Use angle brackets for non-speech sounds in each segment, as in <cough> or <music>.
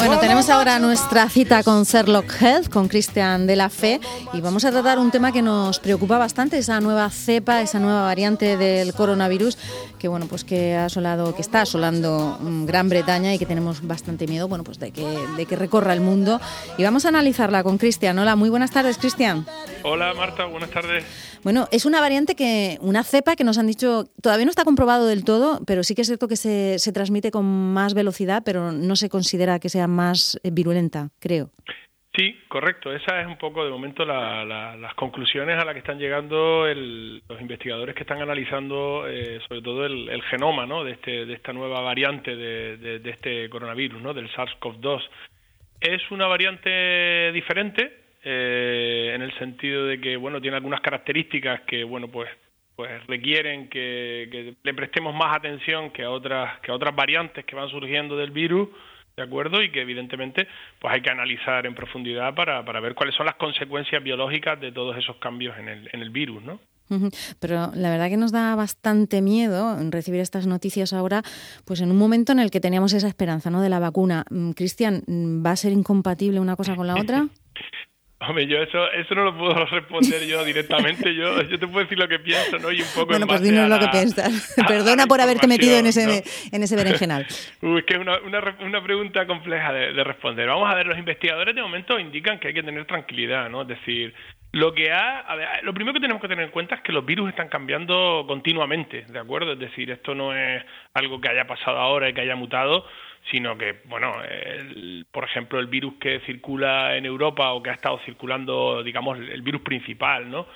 Bueno, tenemos ahora nuestra cita con Sherlock Health, con Cristian de la Fe, y vamos a tratar un tema que nos preocupa bastante, esa nueva cepa, esa nueva variante del coronavirus, que bueno, pues que ha asolado, que está asolando mm, Gran Bretaña y que tenemos bastante miedo, bueno, pues de que, de que recorra el mundo. Y vamos a analizarla con Cristian. Hola, muy buenas tardes, Cristian. Hola, Marta, buenas tardes. Bueno, es una variante que, una cepa que nos han dicho, todavía no está comprobado del todo, pero sí que es cierto que se, se transmite con más velocidad, pero no se considera que sea más eh, virulenta, creo. Sí, correcto. Esa es un poco de momento las conclusiones a las que están llegando los investigadores que están analizando eh, sobre todo el, genoma ¿no? de, este, de esta nueva variante de, de este coronavirus, ¿no? del SARS-CoV-2. Es una variante diferente, eh, en el sentido de que bueno tiene algunas características que bueno pues pues requieren que, le prestemos más atención que a otras que a otras variantes que van surgiendo del virus de acuerdo y que evidentemente pues hay que analizar en profundidad para, para ver cuáles son las consecuencias biológicas de todos esos cambios en el, en el virus no pero la verdad que nos da bastante miedo recibir estas noticias ahora, pues en un momento en el que teníamos esa esperanza, ¿no? De la vacuna. Mm, Cristian, ¿va a ser incompatible una cosa con la otra? <laughs> Hombre, yo eso, eso no lo puedo <laughs> responder yo directamente. Yo, yo te puedo decir lo que pienso, ¿no? Y un poco bueno, pues dinos lo que piensas. <laughs> <laughs> Perdona por haberte metido en ese, en ese berenjenal. Uy, es que es una, una, una pregunta compleja de, de, responder. Vamos a ver, los investigadores de momento indican que hay que tener tranquilidad, ¿no? Es decir, lo que ha, a ver, lo primero que tenemos que tener en cuenta es que los virus están cambiando continuamente, ¿de acuerdo? Es decir, esto no es algo que haya pasado ahora y que haya mutado, sino que, bueno, por ejemplo, el virus que circula en Europa o que ha estado circulando, digamos, el virus principal, ¿no?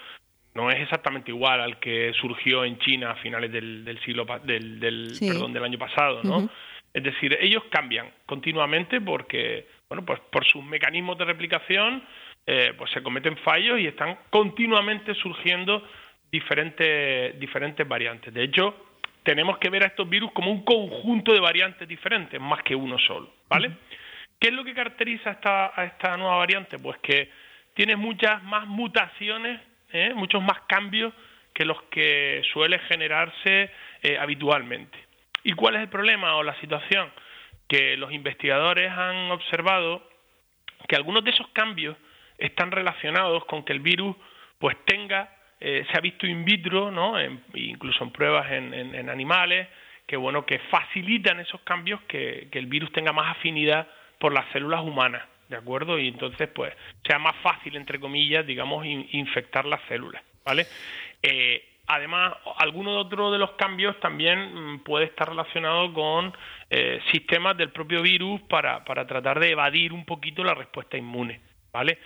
No es exactamente igual al que surgió en China a finales del, del siglo del, del perdón del año pasado, ¿no? Es decir, ellos cambian continuamente porque, bueno, pues por sus mecanismos de replicación, eh, pues se cometen fallos y están continuamente surgiendo diferentes diferentes variantes. De hecho, tenemos que ver a estos virus como un conjunto de variantes diferentes, más que uno solo, ¿vale? ¿Qué es lo que caracteriza a esta, a esta nueva variante? Pues que tiene muchas más mutaciones, ¿eh? muchos más cambios que los que suele generarse eh, habitualmente. ¿Y cuál es el problema o la situación? Que los investigadores han observado que algunos de esos cambios están relacionados con que el virus pues tenga eh, se ha visto in vitro, ¿no? incluso en pruebas en, animales, que bueno, que facilitan esos cambios que, el virus tenga más afinidad por las células humanas, ¿de acuerdo? Y entonces, pues, sea más fácil, entre comillas, digamos, infectar las células, ¿vale? Eh, además, alguno de otro de los cambios también mm, puede estar relacionado con eh, sistemas del propio virus para, para tratar de evadir un poquito la respuesta inmune, ¿vale?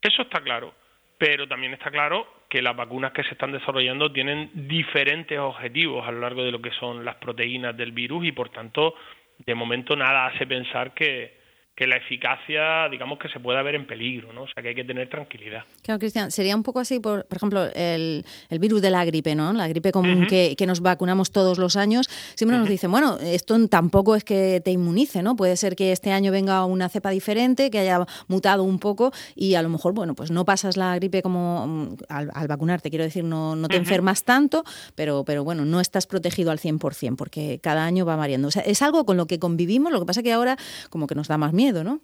Eso está claro, pero también está claro que las vacunas que se están desarrollando tienen diferentes objetivos a lo largo de lo que son las proteínas del virus y por tanto de momento nada hace pensar que, que la eficacia, digamos, que se pueda ver en peligro, ¿no? O sea, que hay que tener tranquilidad. Claro, Cristian, sería un poco así, por, por ejemplo, el, el, virus de la gripe, ¿no? La gripe común que, que, nos vacunamos todos los años. Siempre nos dicen, bueno, esto tampoco es que te inmunice, ¿no? Puede ser que este año venga una cepa diferente, que haya mutado un poco y a lo mejor, bueno, pues no pasas la gripe como mm, al, vacunarte, quiero decir, no, no te enfermas tanto, pero, pero bueno, no estás protegido al 100%, porque cada año va variando. O sea, es algo con lo que convivimos, lo que pasa que ahora como que nos da más miedo miedo, ¿no?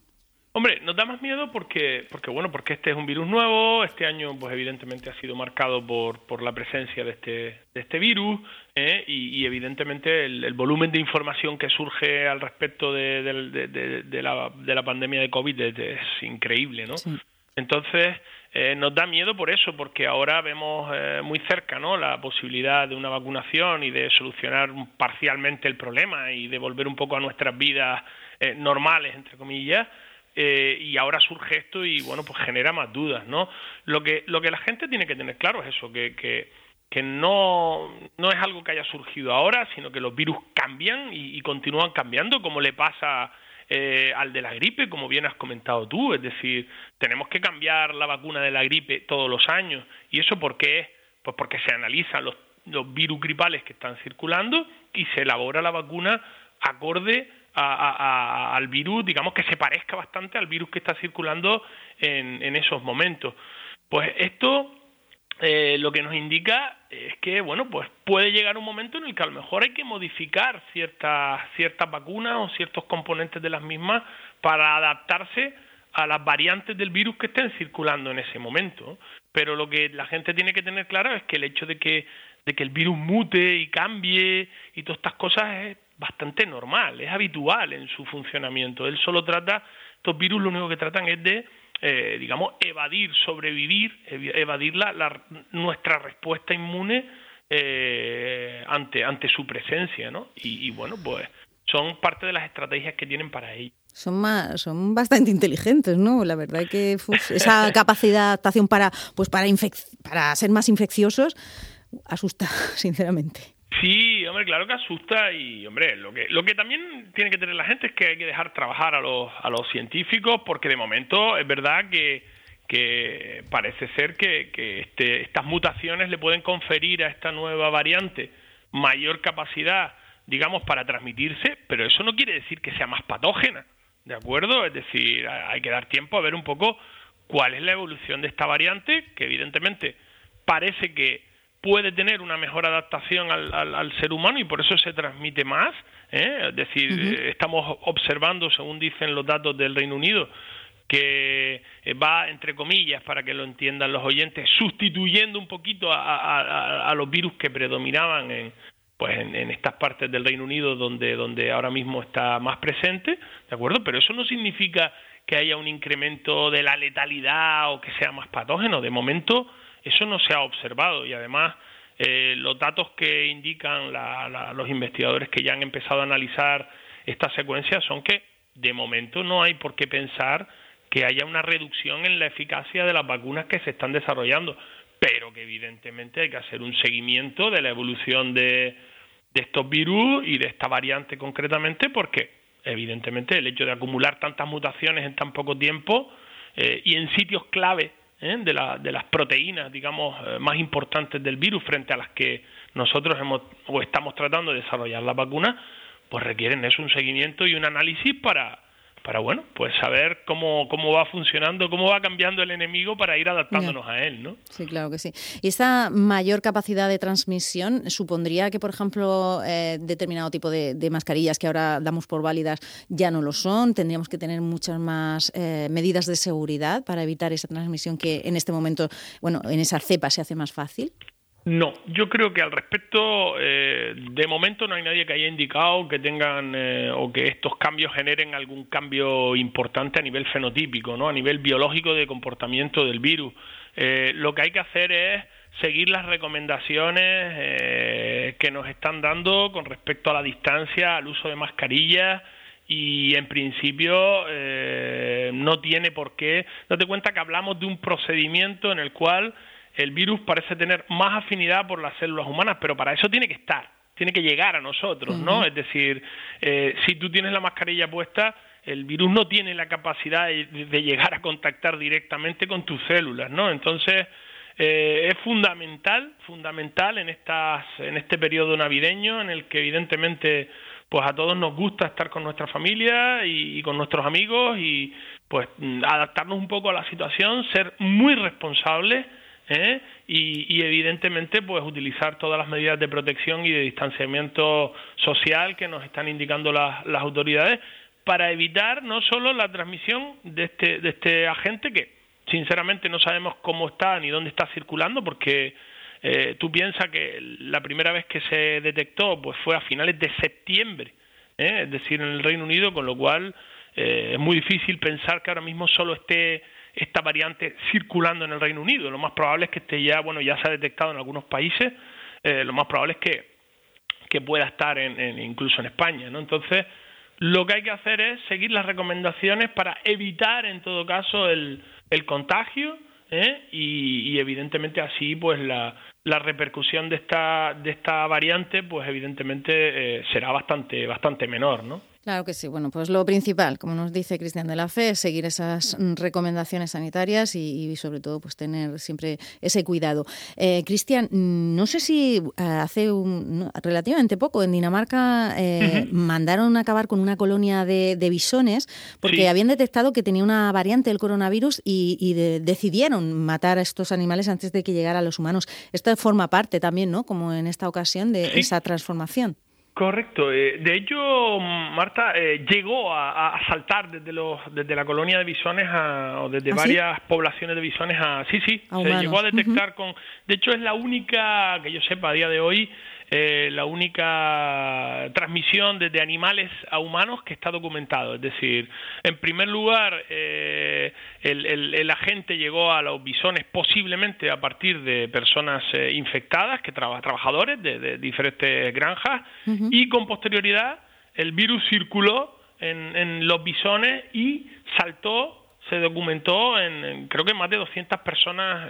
Hombre, nos da más miedo porque, porque bueno, porque este es un virus nuevo, este año pues evidentemente ha sido marcado por, por la presencia de este, de este virus ¿eh? y, evidentemente el, volumen de información que surge al respecto de, de, la, de la pandemia de COVID es, increíble, ¿no? Entonces, eh, nos da miedo por eso, porque ahora vemos eh, muy cerca ¿no? la posibilidad de una vacunación y de solucionar parcialmente el problema y de volver un poco a nuestras vidas eh, normales, entre comillas, eh, y ahora surge esto y bueno, pues genera más dudas, ¿no? Lo que, lo que la gente tiene que tener claro es eso, que, que, no, no es algo que haya surgido ahora, sino que los virus cambian y, continúan cambiando, como le pasa eh, al de la gripe, como bien has comentado tú, es decir, tenemos que cambiar la vacuna de la gripe todos los años. ¿Y eso por qué es? Pues porque se analizan los, los virus gripales que están circulando y se elabora la vacuna acorde al virus, digamos que se parezca bastante al virus que está circulando en, esos momentos. Pues esto eh, lo que nos indica es que, bueno, pues puede llegar un momento en el que a lo mejor hay que modificar ciertas, ciertas vacunas o ciertos componentes de las mismas para adaptarse a las variantes del virus que estén circulando en ese momento. Pero lo que la gente tiene que tener claro es que el hecho de que, de que el virus mute y cambie y todas estas cosas es bastante normal, es habitual en su funcionamiento. Él solo trata, estos virus lo único que tratan es de, eh, digamos, evadir, sobrevivir, evadir la, nuestra respuesta inmune eh, ante, ante su presencia, ¿no? Y, y bueno, pues son parte de las estrategias que tienen para ello son más, son bastante inteligentes, ¿no? La verdad es que esa <laughs> capacidad de adaptación para, pues para, para ser más infecciosos asusta, <laughs> sinceramente. Sí, hombre, claro que asusta y, hombre, lo que, lo que también tiene que tener la gente es que hay que dejar trabajar a los, a los científicos porque de momento es verdad que, que parece ser que, que este, estas mutaciones le pueden conferir a esta nueva variante mayor capacidad, digamos, para transmitirse, pero eso no quiere decir que sea más patógena. ¿De acuerdo? Es decir, hay que dar tiempo a ver un poco cuál es la evolución de esta variante, que evidentemente parece que puede tener una mejor adaptación al, ser humano y por eso se transmite más. ¿eh? Es decir, eh, estamos observando, según dicen los datos del Reino Unido, que eh, va, entre comillas, para que lo entiendan los oyentes, sustituyendo un poquito a los virus que predominaban en, pues en, estas partes del Reino Unido donde, donde ahora mismo está más presente, ¿de acuerdo? Pero eso no significa que haya un incremento de la letalidad o que sea más patógeno. De momento eso no se ha observado y además eh, los datos que indican los investigadores que ya han empezado a analizar esta secuencia son que de momento no hay por qué pensar que haya una reducción en la eficacia de las vacunas que se están desarrollando, pero que evidentemente hay que hacer un seguimiento de la evolución de, de estos virus y de esta variante concretamente, porque evidentemente el hecho de acumular tantas mutaciones en tan poco tiempo eh, y en sitios clave ¿eh? de, la, de, las proteínas, digamos, eh, más importantes del virus frente a las que nosotros hemos o estamos tratando de desarrollar la vacuna, pues requieren eso un seguimiento y un análisis para para bueno, pues saber cómo, cómo va funcionando, cómo va cambiando el enemigo para ir adaptándonos a él, ¿no? Sí, claro que sí. ¿Y esta mayor capacidad de transmisión supondría que, por ejemplo, eh, determinado tipo de, mascarillas que ahora damos por válidas ya no lo son? ¿Tendríamos que tener muchas más eh, medidas de seguridad para evitar esa transmisión que en este momento, bueno, en esa cepa se hace más fácil? No, yo creo que al respecto, eh, de momento no hay nadie que haya indicado que tengan eh, o que estos cambios generen algún cambio importante a nivel fenotípico, ¿no? A nivel biológico de comportamiento del virus. Eh, lo que hay que hacer es seguir las recomendaciones que nos están dando con respecto a la distancia, al uso de mascarillas y en principio no tiene por qué. Date cuenta que hablamos de un procedimiento en el cual el virus parece tener más afinidad por las células humanas, pero para eso tiene que estar, tiene que llegar a nosotros, ¿no? Es decir, eh, si tú tienes la mascarilla puesta, el virus no tiene la capacidad de, llegar a contactar directamente con tus células, ¿no? Entonces, eh, es fundamental, fundamental en estas, en este periodo navideño, en el que evidentemente, pues a todos nos gusta estar con nuestra familia y con nuestros amigos y pues adaptarnos un poco a la situación, ser muy responsables ¿eh? y, evidentemente pues utilizar todas las medidas de protección y de distanciamiento social que nos están indicando las, las autoridades para evitar no solo la transmisión de este, de este agente que sinceramente no sabemos cómo está ni dónde está circulando porque eh, tú piensas que la primera vez que se detectó pues fue a finales de septiembre, ¿eh? es decir, en el Reino Unido, con lo cual es muy difícil pensar que ahora mismo solo esté esta variante circulando en el Reino Unido. Lo más probable es que esté ya, bueno, ya se ha detectado en algunos países, eh, lo más probable es que, que pueda estar en, incluso en España, ¿no? Entonces, lo que hay que hacer es seguir las recomendaciones para evitar, en todo caso, el, el contagio ¿eh? y, evidentemente así, pues la, la repercusión de esta, de esta variante, pues evidentemente eh, será bastante, bastante menor, ¿no? Claro que sí. Bueno, pues lo principal, como nos dice Cristian de la Fe, es seguir esas recomendaciones sanitarias y, sobre todo pues tener siempre ese cuidado. Eh, Cristian, no sé si eh, hace un, relativamente poco en Dinamarca eh, mandaron acabar con una colonia de, bisones porque habían detectado que tenía una variante del coronavirus y, decidieron matar a estos animales antes de que llegara a los humanos. Esto forma parte también, ¿no? Como en esta ocasión de esa transformación. Correcto. Eh, de hecho, Marta eh, llegó a, saltar desde los desde la colonia de bisones a, o desde ¿Ah, varias poblaciones de bisones a sí sí se llegó a detectar con. De hecho, es la única que yo sepa a día de hoy eh, la única transmisión desde animales a humanos que está documentado. Es decir, en primer lugar, eh, el, agente llegó a los bisones posiblemente a partir de personas eh, infectadas, que trabajadores de, diferentes granjas, y con posterioridad el virus circuló en, los bisones y saltó se documentó en, creo que más de 200 personas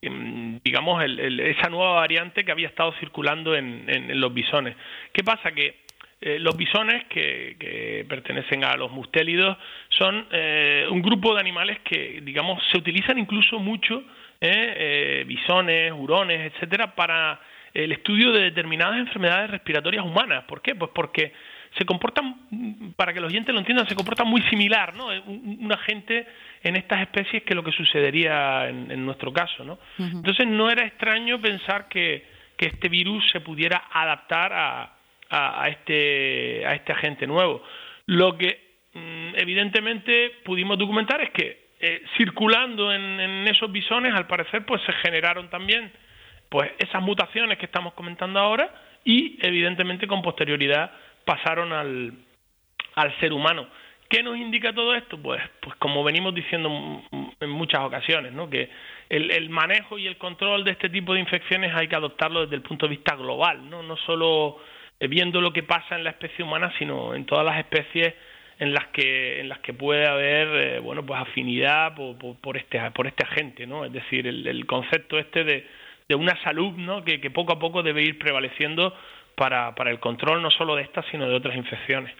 digamos, esa nueva variante que había estado circulando en, los bisones. ¿Qué pasa? Que eh, los bisones, que, pertenecen a los mustélidos, son eh, un grupo de animales que, digamos, se utilizan incluso mucho, eh, bisones, hurones, etcétera, para el estudio de determinadas enfermedades respiratorias humanas. ¿Por qué? Pues porque se comportan, para que los oyentes lo entiendan, se comportan muy similar, ¿no? Un, un agente en estas especies que lo que sucedería en, nuestro caso, ¿no? Entonces no era extraño pensar que, que este virus se pudiera adaptar a, a, este, a este agente nuevo. Lo que mm, evidentemente pudimos documentar es que eh, circulando en, en, esos bisones, al parecer, pues se generaron también pues esas mutaciones que estamos comentando ahora y evidentemente con posterioridad pasaron al, al ser humano. ¿Qué nos indica todo esto? Pues, pues como venimos diciendo en muchas ocasiones, ¿no? que el, manejo y el control de este tipo de infecciones hay que adoptarlo desde el punto de vista global, no, no solo eh, viendo lo que pasa en la especie humana, sino en todas las especies en las que en las que puede haber eh, bueno pues afinidad por, por, este por este agente, ¿no? Es decir, el, concepto este de, de una salud, ¿no? Que, que poco a poco debe ir prevaleciendo para, para el control no solo de estas, sino de otras infecciones.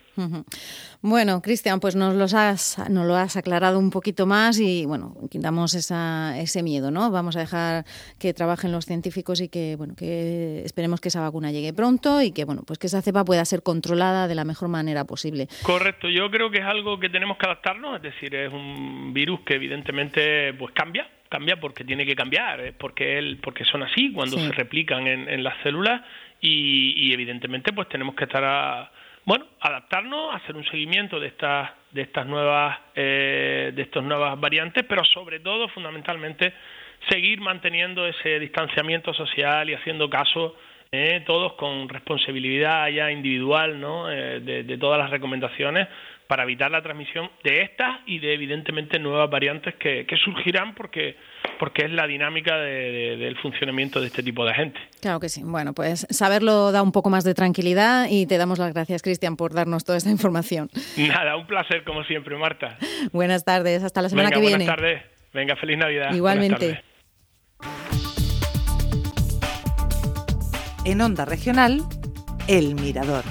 Bueno, Cristian, pues nos, los has, nos lo has aclarado un poquito más y bueno, quitamos esa, ese miedo, ¿no? Vamos a dejar que trabajen los científicos y que bueno, que esperemos que esa vacuna llegue pronto y que bueno, pues que esa cepa pueda ser controlada de la mejor manera posible. Correcto, yo creo que es algo que tenemos que adaptarnos, es decir, es un virus que evidentemente pues cambia, cambia porque tiene que cambiar, porque él, porque son así cuando se replican en, en las células y, evidentemente pues tenemos que estar a, bueno adaptarnos hacer un seguimiento de estas de estas nuevas eh, de estas nuevas variantes pero sobre todo fundamentalmente seguir manteniendo ese distanciamiento social y haciendo caso eh, todos con responsabilidad ya individual ¿no? Eh, de, todas las recomendaciones para evitar la transmisión de estas y de evidentemente nuevas variantes que, que surgirán porque porque es la dinámica del funcionamiento de este tipo de gente. Claro que sí. Bueno, pues saberlo da un poco más de tranquilidad y te damos las gracias, Cristian, por darnos toda esta información. <laughs> Nada, un placer como siempre, Marta. buenas tardes, hasta la semana que viene. Buenas tardes. Venga, feliz Navidad. Igualmente. En Onda Regional, El Mirador.